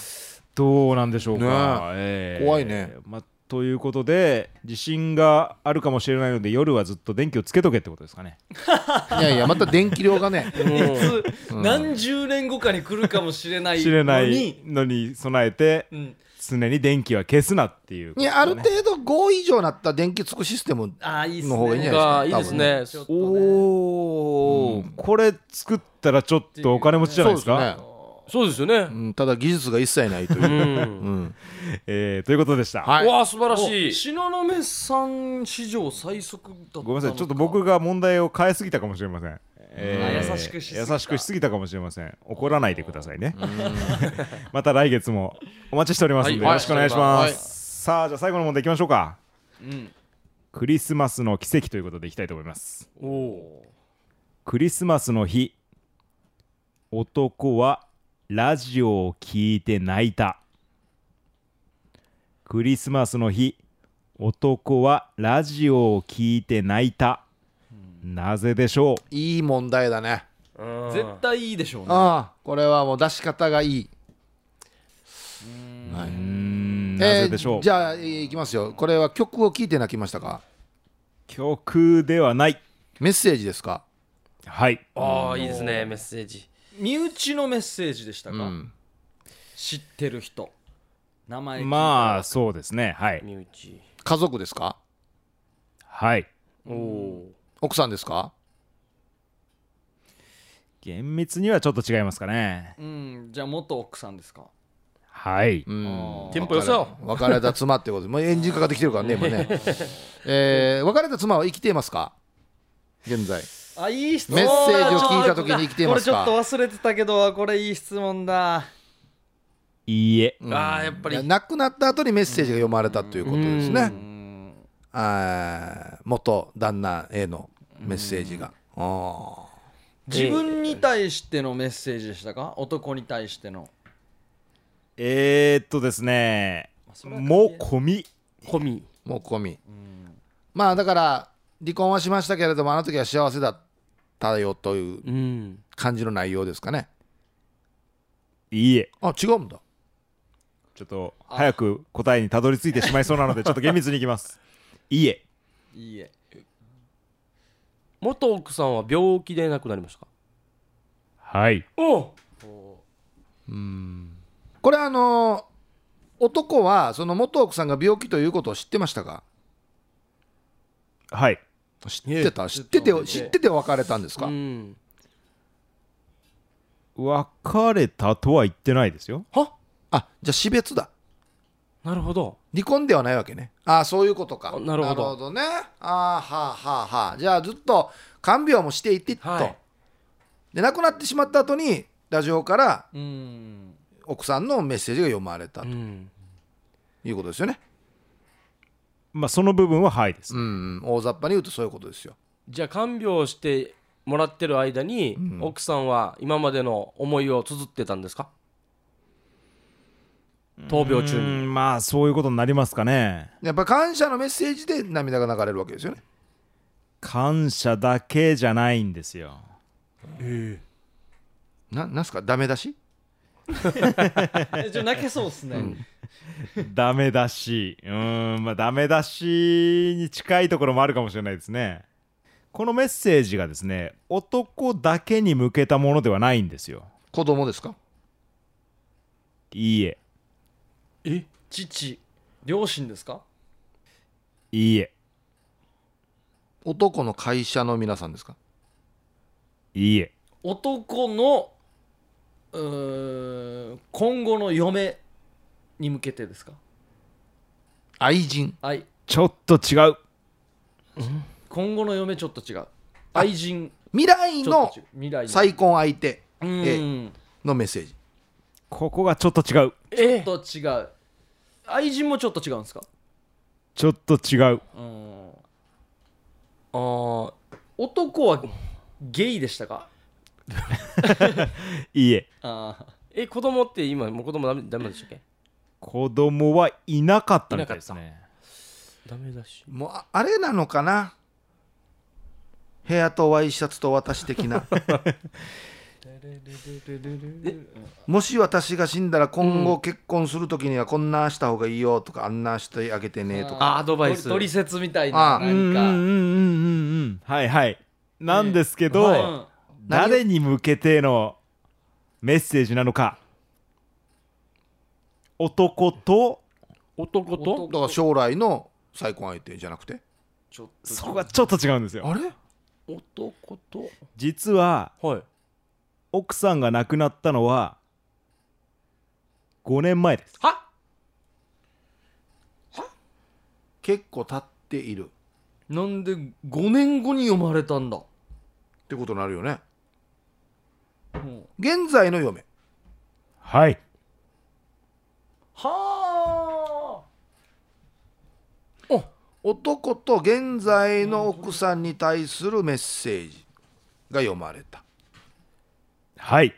どうなんでしょうか、ね。えー怖いね。まあということで地震があるかもしれないので夜はずっと電気をつけとけってことですかね。いやいやまた電気量がね。いつ何十年後かに来るかもしれない知れなのにいのに備えてうん。常に電気は消すなっていうこといやある程度5以上なったら電気つくシステムああいいっすねの方がいいんじゃがいいないですね。ちょっとね。おお、これ作ったらちょっとお金持ちじゃないですかそうですよね。うんただ技術が一切ないという。う、ん。うん。えーということでした、はい。わあ素晴らしおい東雲さん史上最速だったのか。ごめんなさい。ちょっと僕が問題を変えすぎたかもしれません、えー優しくしすぎた。優しくしすぎたかもしれません。怒らないでくださいね。また来月もお待ちしておりますので、はい。よろしくお願いします、はい。さあじゃあ最後の問題いきましょうか。うん。クリスマスの奇跡ということでいきたいと思います。おおクリスマスの日男はラジオを聞いて泣いた。クリスマスの日男はラジオを聞いて泣いた。なぜでしょう？いい問題だね。ー絶対いいでしょうね。ああこれはもう出し方がいい、はいうーんなえぜでしょう、ーじゃあえーいきますよ。これは曲を聴いて泣きましたか？曲ではない。メッセージですか？はい。ああいいですね。メッセージ身内のメッセージでしたか、うん。知ってる人。名前まあそうですね。はい。身内。家族ですか？はい。おお奥さんですか？厳密にはちょっと違いますかね。うん。じゃあ元奥さんですか？はい。うん。テンポよさ別れた妻ってことで。もうエンジンかかってきてるからね今ね、えー別れた妻は生きていますか？現在あいい質問メッセージを聞いた時に生きていますか？これちょっと忘れてたけどこれいい質問だ。いいえ。うん。あーやっぱり。い亡くなった後にメッセージが読まれたということですね。うん。あー元旦那へのメッセージが。あ自分に対してのメッセージでしたか？男に対しての。えー、っとですね。も込み。込み。ーもう込み。まあだから離婚はしましたけれどもあの時は幸せだったよといううん。感じの内容ですかね。いいえ。あ違うんだ。ちょっと早く答えにたどり着いてしまいそうなので ちょっと厳密にいきます。いいえ。いいえ。元奥さんは病気で亡くなりました？かはい。おこれあのー男はその元奥さんが病気ということを知ってましたか？はい知ってた？知ってて知ってて別れたんですか、うん。別れたとは言ってないですよ。は？あじゃあ死別だ。なるほど。離婚ではないわけね。ああそういうことか。あなるほど。ね。ああはあはあはあじゃあずっと看病もしていてと、はい。で亡くなってしまった後にラジオからうん。奥さんのメッセージが読まれたとうん。いうことですよねまあその部分ははいです、うん大雑把に言うとそういうことですよ。じゃあ看病してもらってる間に、奥さんは今までの思いを綴ってたんですか？闘病中うに。んまあそういうことになりますかね。やっぱ感謝のメッセージで涙が流れるわけですよね。感謝だけじゃないんですよ。ななんすか？ダメ出し？えちょ泣けそうっすね、ダメだし。うーんまあダメだしに近いところもあるかもしれないですね。このメッセージがですね男だけに向けたものではないんですよ。子供ですか？いいえ。え父両親ですか？いいえ。男の会社の皆さんですか？いいえ。男のうーん今後の嫁に向けてですか？愛人。愛。ちょっと違う。今後の嫁ちょっと違う。愛人。未来のちょっと違う。未来の。再婚相手うん。えのメッセージ。ここがちょっと違う。えちょっと違う。愛人もちょっと違うんですか？ちょっと違う。うん。あー男はゲイでしたか？いいえ。ああえ子供って今もう子供ダメダメでしたっけ？子供はいなかったみたいですね。ダメだし。もうああれなのかな？部屋とワイシャツと私的な。もし私が死んだら今後結婚する時にはこんなした方がいいよとかあんなしてあげてねとか。あアドバイス。取取説みたいあなうんうんうんうん何かうん。はいはい。なんですけど、うん。誰に向けてのメッセージなのか男と？男と？男だから将来の再婚相手じゃなくて？ちょっとそこがちょっと違うんですよ。あれ？男と？実ははい。奥さんが亡くなったのは5年前です。は？結構経っている。っなんで5年後に読まれたんだ、てことになるよね。うん。現在の嫁。はいは男と現在の奥さんに対するメッセージが読まれた。はい。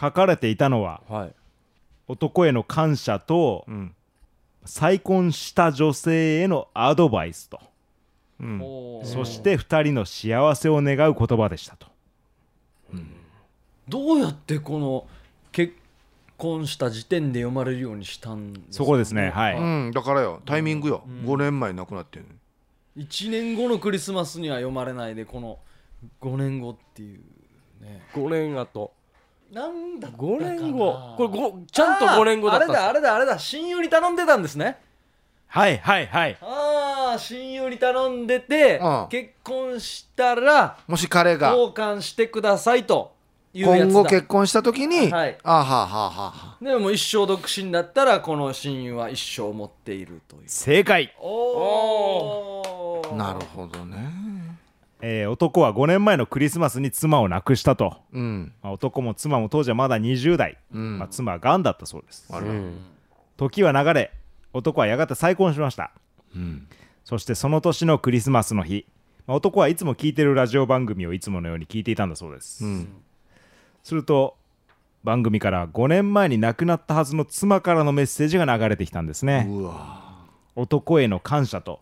書かれていたのははい。男への感謝とうん。再婚した女性へのアドバイスと。うあ、んそして2人の幸せを願う言葉でしたと。どうやってこの結婚した時点で読まれるようにしたんですかそこですね。はい。うん、だからよタイミングよ、5年前に亡くなってる1年後のクリスマスには読まれないでこの5年後っていうね。5年後。なんだったかな。5年後。これごちゃんと5年後だったあれだあれだあれだ。親友に頼んでたんですね。はいはいはい。ああ親友に頼んでて、うん。結婚したらもし彼が。交換してくださいと今後結婚した時に、はい。あはあはあはあでも一生独身だったらこの親友は一生持っているという。正解、おおなるほどね。えー男は5年前のクリスマスに妻を亡くしたと、うん。まあ男も妻も当時はまだ20代、うん。まあ、妻はがんだったそうです。うん。時は流れ男はやがて再婚しました。うん。そしてその年のクリスマスの日、まあ男はいつも聞いてるラジオ番組をいつものように聞いていたんだそうです、うんすると番組から5年前に亡くなったはずの妻からのメッセージが流れてきたんですね。男への感謝と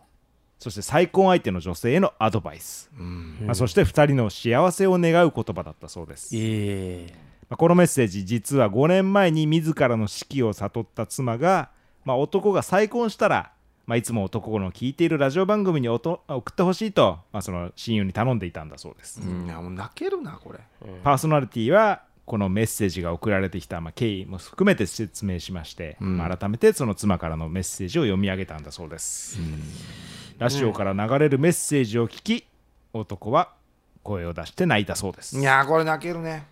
そして再婚相手の女性へのアドバイス、まあ、そして2人の幸せを願う言葉だったそうです、ええ。まあこのメッセージ実は5年前に自らの死期を悟った妻が、まあ、男が再婚したら、まあ、いつも男の聞いているラジオ番組におと送ってほしいと、まあ、その親友に頼んでいたんだそうです、うん。いやもう泣けるなこれ。パーソナリティはこのメッセージが送られてきた、まあ、経緯も含めて説明しまして、まあ、改めてその妻からのメッセージを読み上げたんだそうです、ラジオから流れるメッセージを聞き男は声を出して泣いたそうです。いやこれ泣けるね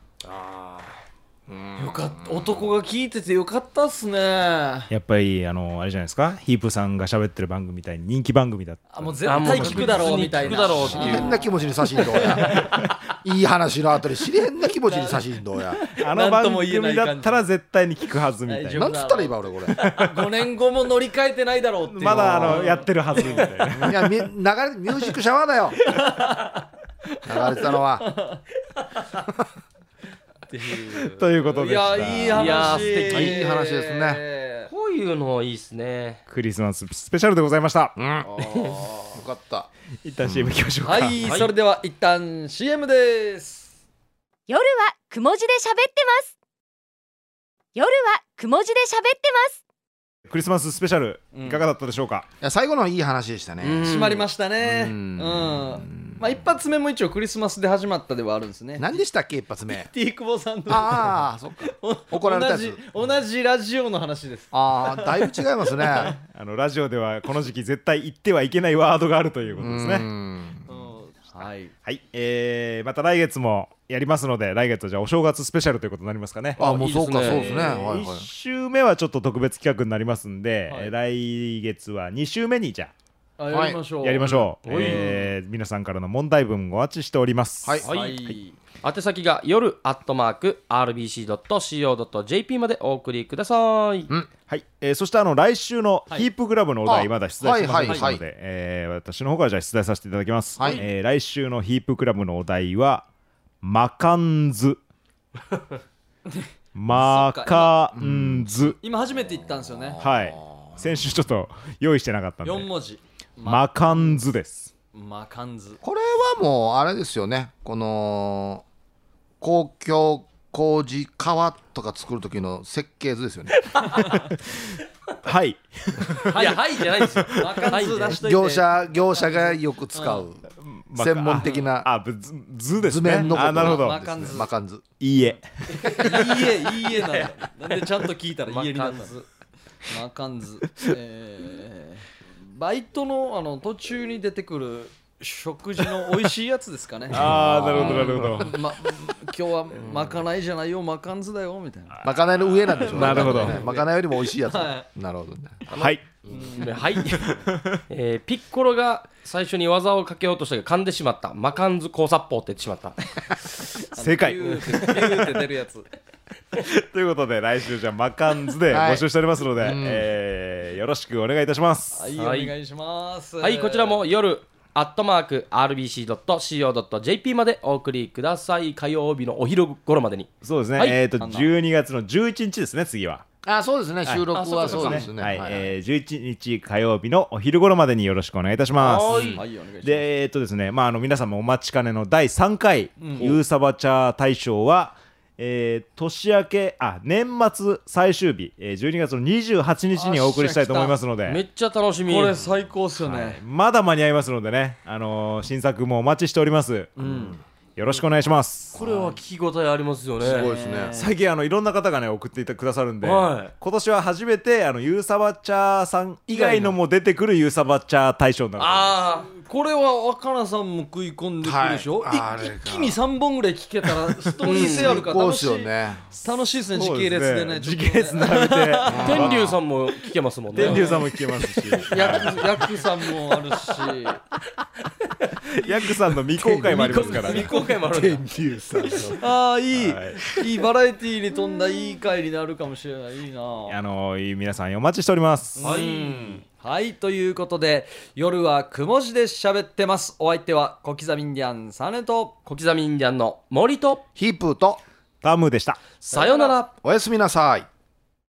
よかった男が聞いててよかったっすね。あやっぱりあのあれじゃないですか？ヒープさんが喋ってる番組みたいに人気番組だった。もう絶対聞くだろうみたいな。変な気持ちに差しんどうや。いい話の後で知り変な気持ちに差しんどうや。あの番組だったら絶対に聞くはずみたいな。なんつったら今俺これ。5年後も乗り換えてないだろうっていう。まだあのやってるはずみたいな。いやみ流れミュージックシャワーだよ。流れてたのはっていう。ということでいした。やいい話。いいい話ですね。ねこういうのいいっすね。クリスマススペシャルでございました。よかった。一旦 CM 行きましょうか、はい、それでは一旦 CM です。夜はくも字で喋ってます。夜はくも字で喋ってます。クリスマススペシャルいかがだったでしょうか、いや最後のいい話でしたね、うん。閉まりましたね。ううんんまあ一発目も一応クリスマスで始まったではあるんですね。何でしたっけ一発目？T 久保さんとああそっか。お 怒られたやつ。同じ同じラジオの話です。ああだいぶ違いますね。あのラジオではこの時期絶対言ってはいけないワードがあるということですね。うん。うん。はい。はい、えー、また来月もやりますので来月はじゃあお正月スペシャルということになりますかね。あもうそうかいいですね。そうですね。はいはい。1週目はちょっと特別企画になりますんで、はい。えー来月は2週目にじゃあやりましょう。あやりましょう、はい。えー皆さんからの問題文お待ちしております。はい。はい、はい。宛先が夜アットマーク RBC.CO.JP までお送りください。はい、えーそしてあの来週のはい。ヒープクラブのお題、あまだ出題してませんので、はいはいえー私の方からじゃあ出題させていただきます、はい。えー来週のヒープクラブのお題はマカンズ。マカンズ。今初めて言ったんですよね。はい。先週ちょっと用意してなかったん4で文字マカンズです。マカンズこれはもうあれですよね。この公共工事川とか作る時の設計図ですよね。はい。い。や、はいじゃないですよ。マカンズ出しといて。業者業者がよく使うマカ専門的なあぶず図です図ね面のことあなるほど。マカンズマカンズいいえ。いいえいいえなんだなんでちゃんと聞いたら家になったの？マカンズマカンズえーバイトのあの途中に出てくる食事の美味しいやつですかね。ああなるほどなるほど。ま、今日はまかないじゃないよマカンズだよみたいな。まかないの上なんでしょうね。なるほど。まかないよりも美味しいやつ。はなるほどね。はい。はい、えーピッコロが最初に技をかけようとしたが噛んでしまった。マカンズ交殺法って言ってしまった。正解。ピューってピューって出るやつ ということで来週じゃあマカンズで募集しておりますので、えーよろしくお願いいたします。はい、はい。お願いします。はいこちらも夜アットマーク RBC.CO.JP までお送りください。火曜日のお昼頃までに。そうですね、はい。えっ、とあの12月の11日ですね次は。あそうですね。収録はあそうですね。はい、はいえー11日火曜日のお昼頃までによろしくお願いいたします。はい。はいお願いします。でえっ、とですね。まああの皆さんもお待ちかねの第3回、ユーサバチャー大賞はえー年明けあ年末最終日、えー12月の28日にお送りしたいと思いますので。めっちゃ楽しみ。これ最高っすよね、はい。まだ間に合いますのでね、あのー新作もお待ちしております、よろしくお願いします。これは聞き応えありますよね。すごいですね。最近あのいろんな方がね送っていてくださるんで、はい。今年は初めてあのユーサバチャーさん以外のも出てくるユーサバチャー大賞になるあこれは若菜さんも食い込んでくるでしょ、はい。一気に3本ぐらい聞けたらストーリー性あるから楽し。い、ですよね。楽しいですね時系列でね時系列並べて。あ天竜さんも聞けますもんね。天竜さんも聞けますし。役役さんもあるし。ヤクさんの未公開もありますから未ね公開もあるんだ。竜さんの。ああいい、、はい。いバラエティーに富んだいい回になるかもしれない。いいなあ。のー皆さんお待ちしております、はいはいということで夜はくも字で喋ってます。お相手は小刻みインディアンサネと。小刻みインディアンの森と。ヒープーと。タムでした。さよなら。おやすみなさい